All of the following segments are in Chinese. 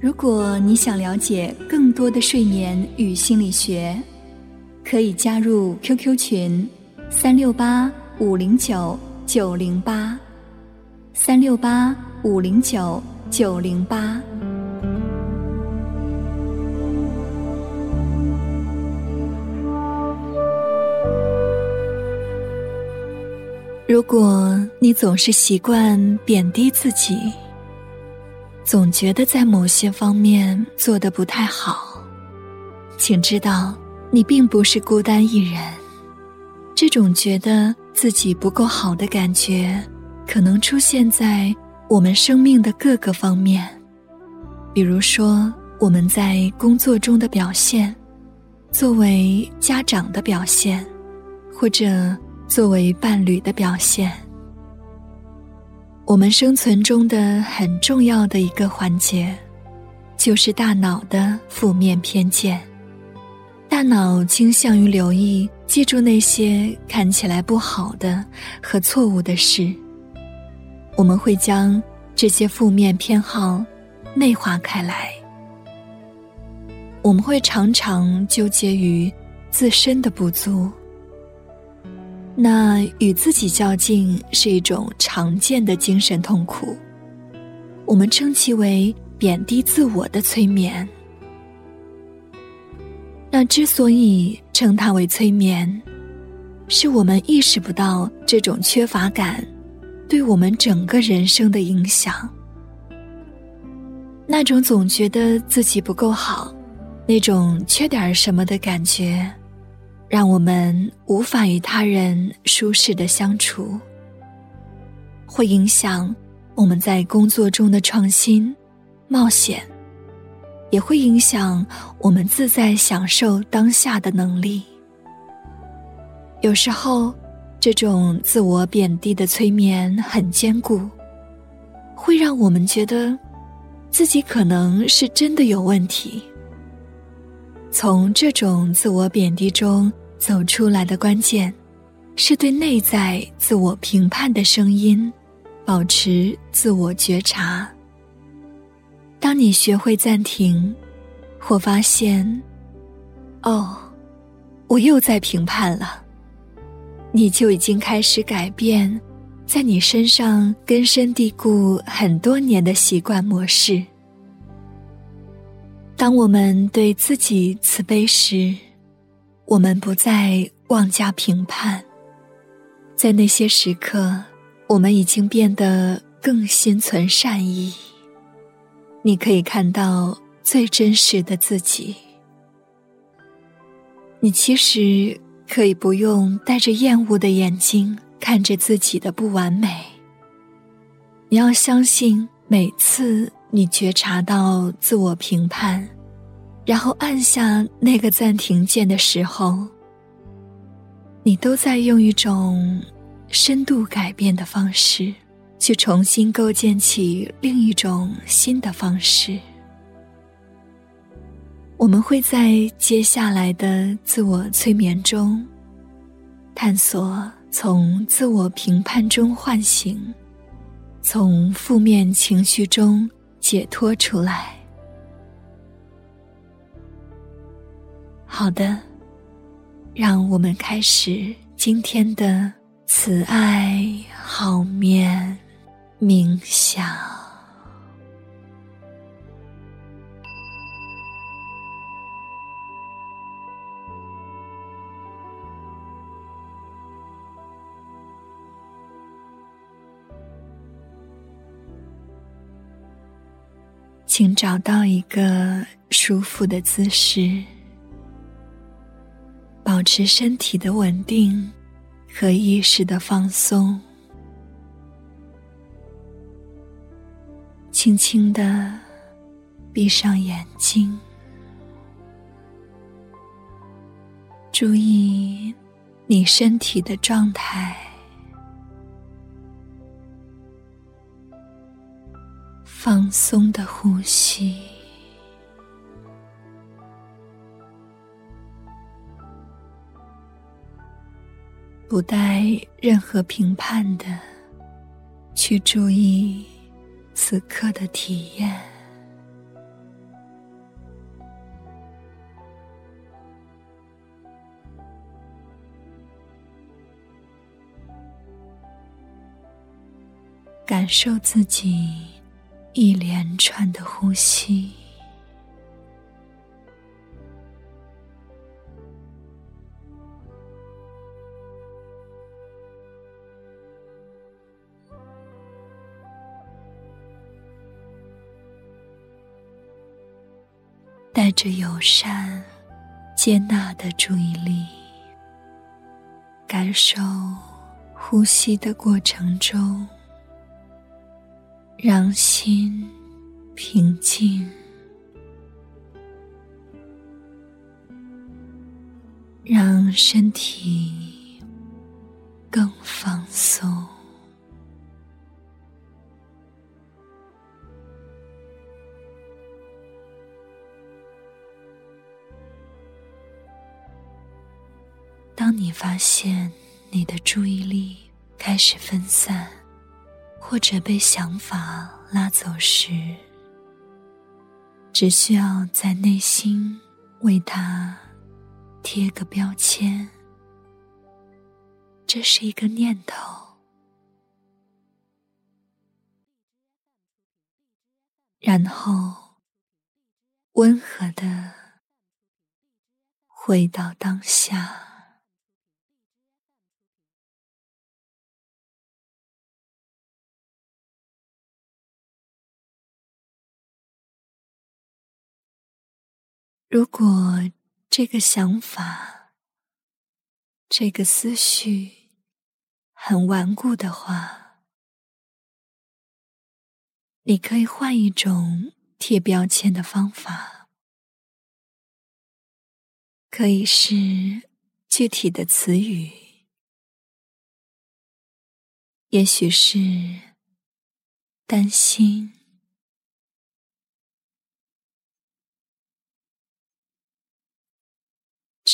如果你想了解更多的睡眠与心理学，可以加入 QQ 群：三六八五零九九零八，三六八五零九九零八。如果你总是习惯贬低自己，总觉得在某些方面做得不太好，请知道你并不是孤单一人。这种觉得自己不够好的感觉，可能出现在我们生命的各个方面，比如说我们在工作中的表现，作为家长的表现，或者。作为伴侣的表现，我们生存中的很重要的一个环节，就是大脑的负面偏见。大脑倾向于留意、记住那些看起来不好的和错误的事。我们会将这些负面偏好内化开来。我们会常常纠结于自身的不足。那与自己较劲是一种常见的精神痛苦，我们称其为贬低自我的催眠。那之所以称它为催眠，是我们意识不到这种缺乏感对我们整个人生的影响。那种总觉得自己不够好，那种缺点什么的感觉。让我们无法与他人舒适的相处，会影响我们在工作中的创新、冒险，也会影响我们自在享受当下的能力。有时候，这种自我贬低的催眠很坚固，会让我们觉得自己可能是真的有问题。从这种自我贬低中走出来的关键，是对内在自我评判的声音保持自我觉察。当你学会暂停，或发现，哦，我又在评判了，你就已经开始改变在你身上根深蒂固很多年的习惯模式。当我们对自己慈悲时，我们不再妄加评判。在那些时刻，我们已经变得更心存善意。你可以看到最真实的自己。你其实可以不用带着厌恶的眼睛看着自己的不完美。你要相信，每次。你觉察到自我评判，然后按下那个暂停键的时候，你都在用一种深度改变的方式，去重新构建起另一种新的方式。我们会在接下来的自我催眠中，探索从自我评判中唤醒，从负面情绪中。解脱出来。好的，让我们开始今天的慈爱好眠冥想。请找到一个舒服的姿势，保持身体的稳定和意识的放松。轻轻的闭上眼睛，注意你身体的状态，放松的呼吸。不带任何评判的去注意此刻的体验，感受自己一连串的呼吸。着友善、接纳的注意力，感受呼吸的过程中，让心平静，让身体更放松。发现你的注意力开始分散，或者被想法拉走时，只需要在内心为它贴个标签。这是一个念头，然后温和的回到当下。如果这个想法、这个思绪很顽固的话，你可以换一种贴标签的方法，可以是具体的词语，也许是担心。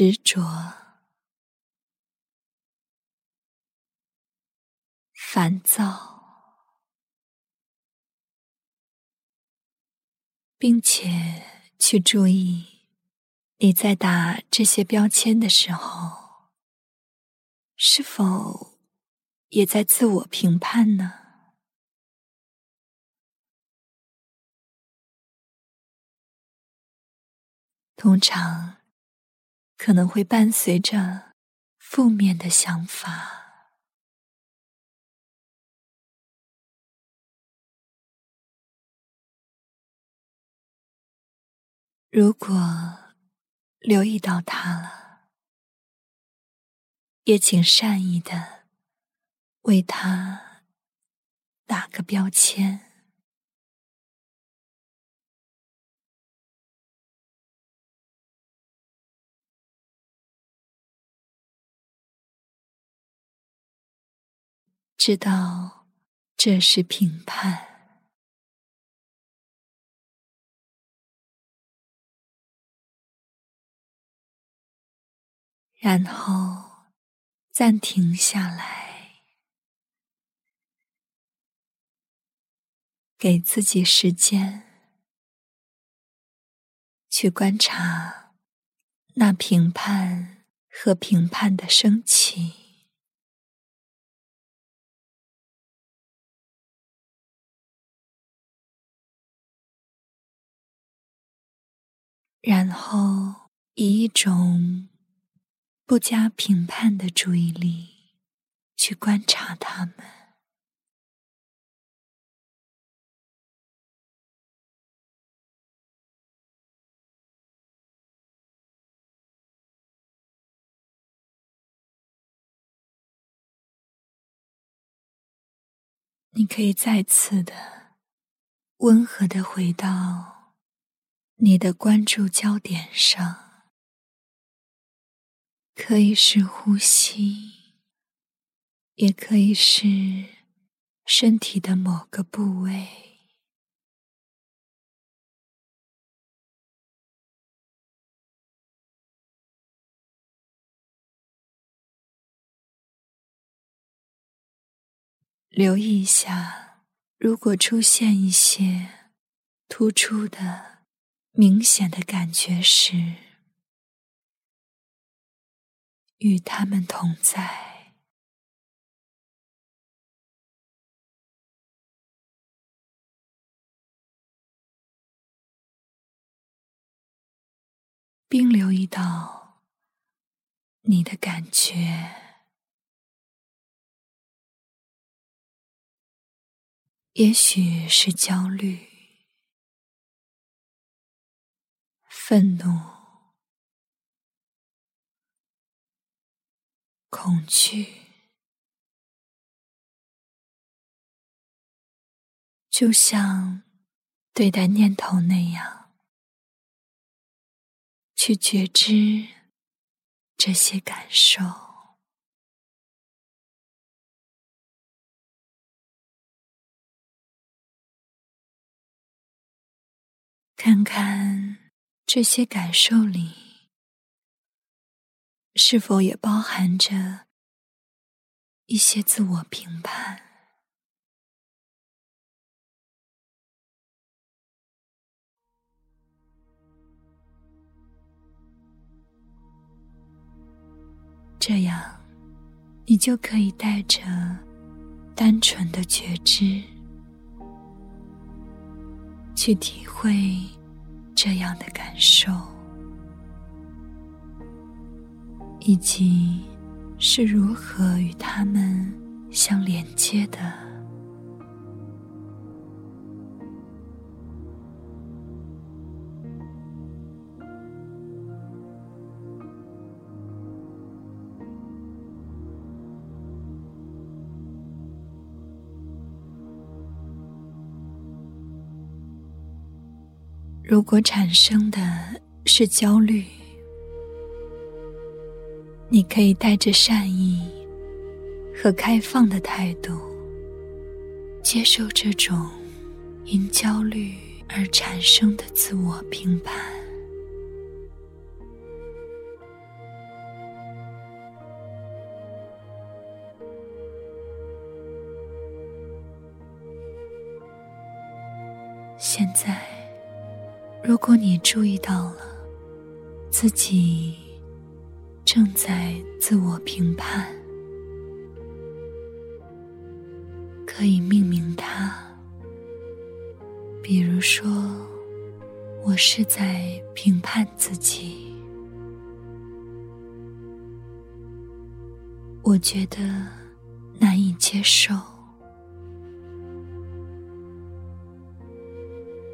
执着、烦躁，并且去注意你在打这些标签的时候，是否也在自我评判呢？通常。可能会伴随着负面的想法。如果留意到他了，也请善意的为他打个标签。知道这是评判，然后暂停下来，给自己时间去观察那评判和评判的升起。然后以一种不加评判的注意力去观察他们，你可以再次的温和的回到你的关注焦点上，可以是呼吸，也可以是身体的某个部位。留意一下，如果出现一些突出的、明显的感觉时，与他们同在，并留意到你的感觉。也许是焦虑、愤怒、恐惧，就像对待念头那样，去觉知这些感受。看看这些感受里，是否也包含着一些自我评判？这样，你就可以带着单纯的觉知。去体会这样的感受，以及是如何与他们相连接的。如果产生的是焦虑，你可以带着善意和开放的态度，接受这种因焦虑而产生的自我评判。如果你注意到了自己正在自我评判，可以命名它。比如说，我是在评判自己，我觉得难以接受。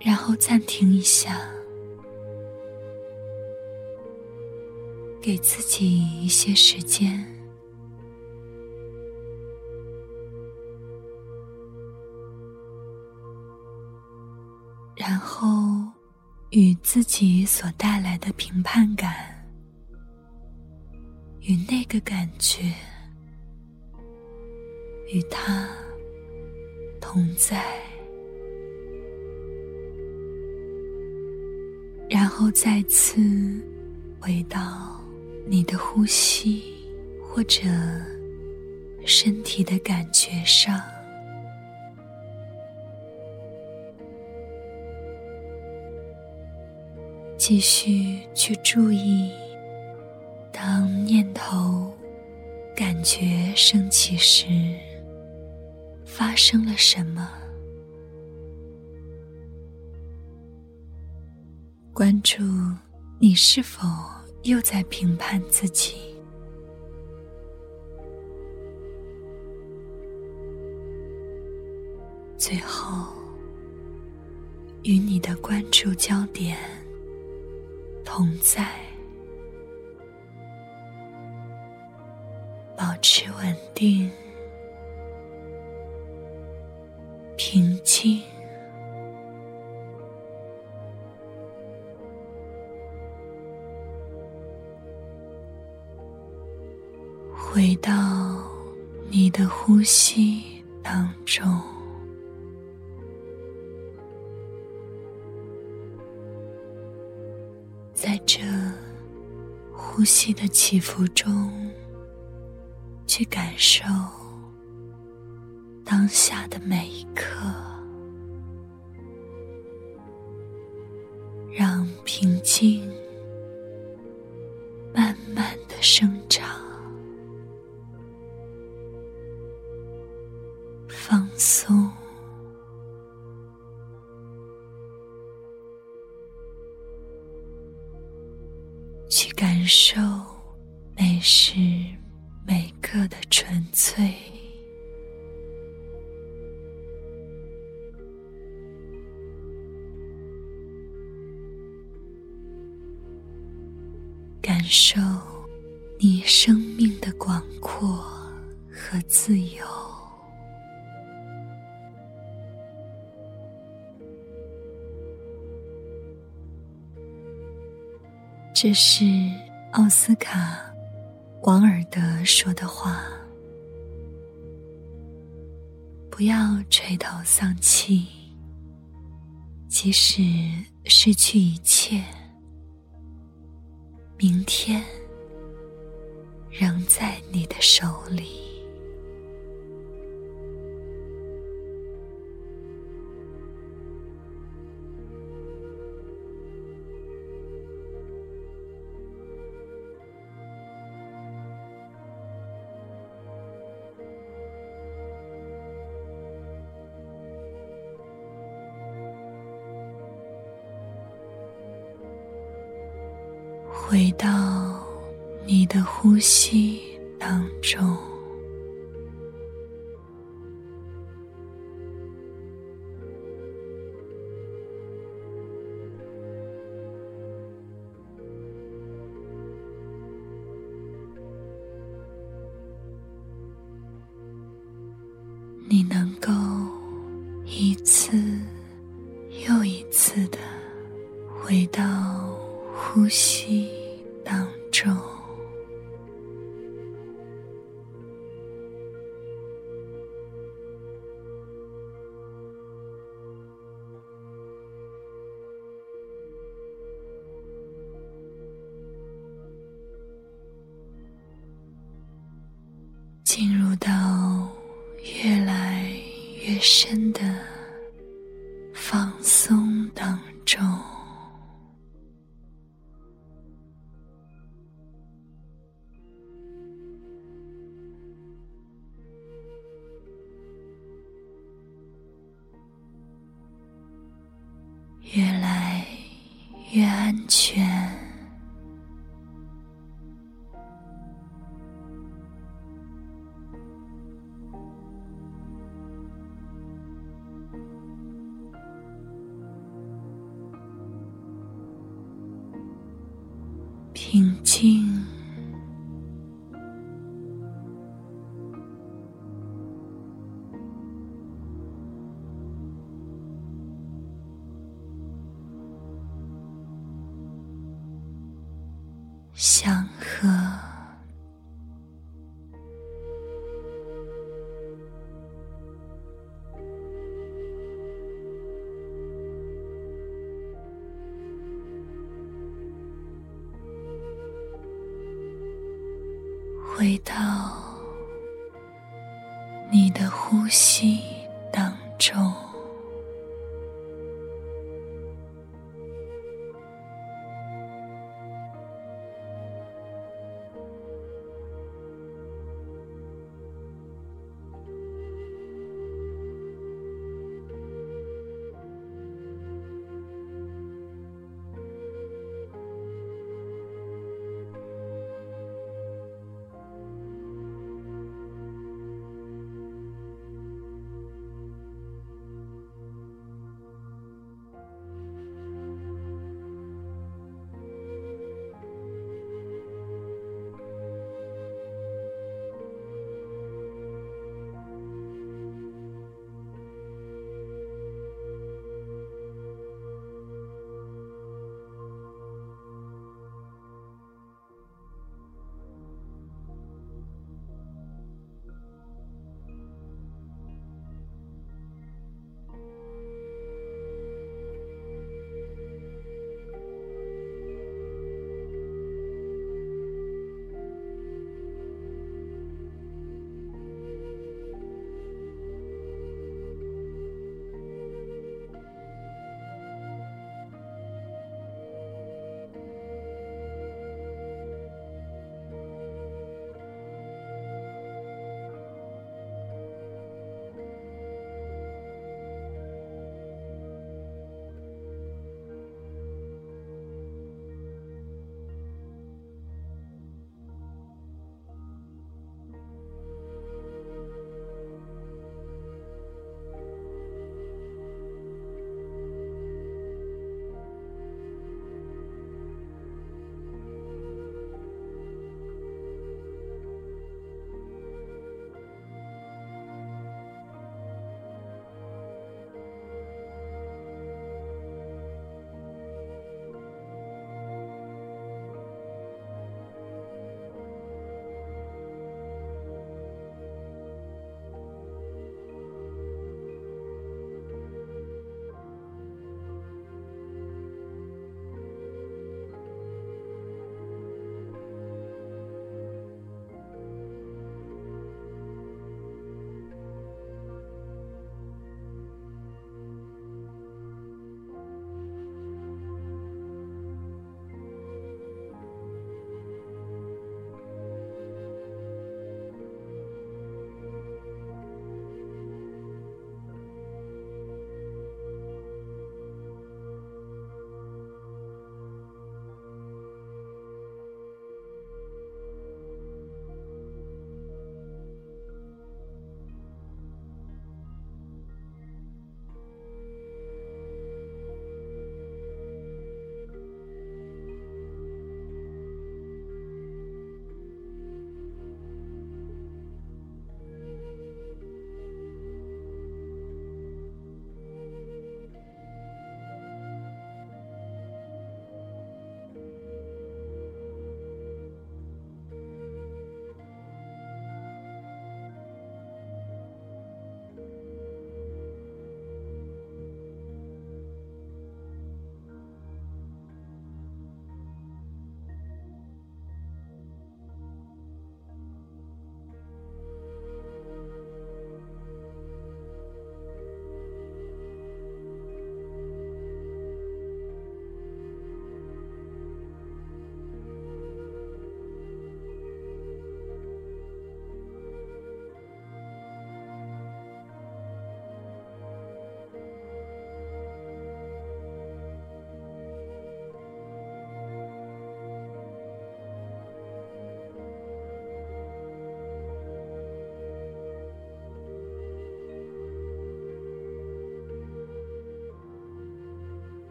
然后暂停一下，给自己一些时间，然后与自己所带来的评判感与那个感觉与他同在。后再次回到你的呼吸或者身体的感觉上，继续去注意，当念头、感觉升起时，发生了什么。关注你是否又在评判自己，最后与你的关注焦点同在，保持稳定、呼吸的起伏中，去感受当下的每一刻，让平静慢慢的生这是奥斯卡·王尔德说的话：“不要垂头丧气，即使失去一切，明天仍在你的手里。”回到你的呼吸当中，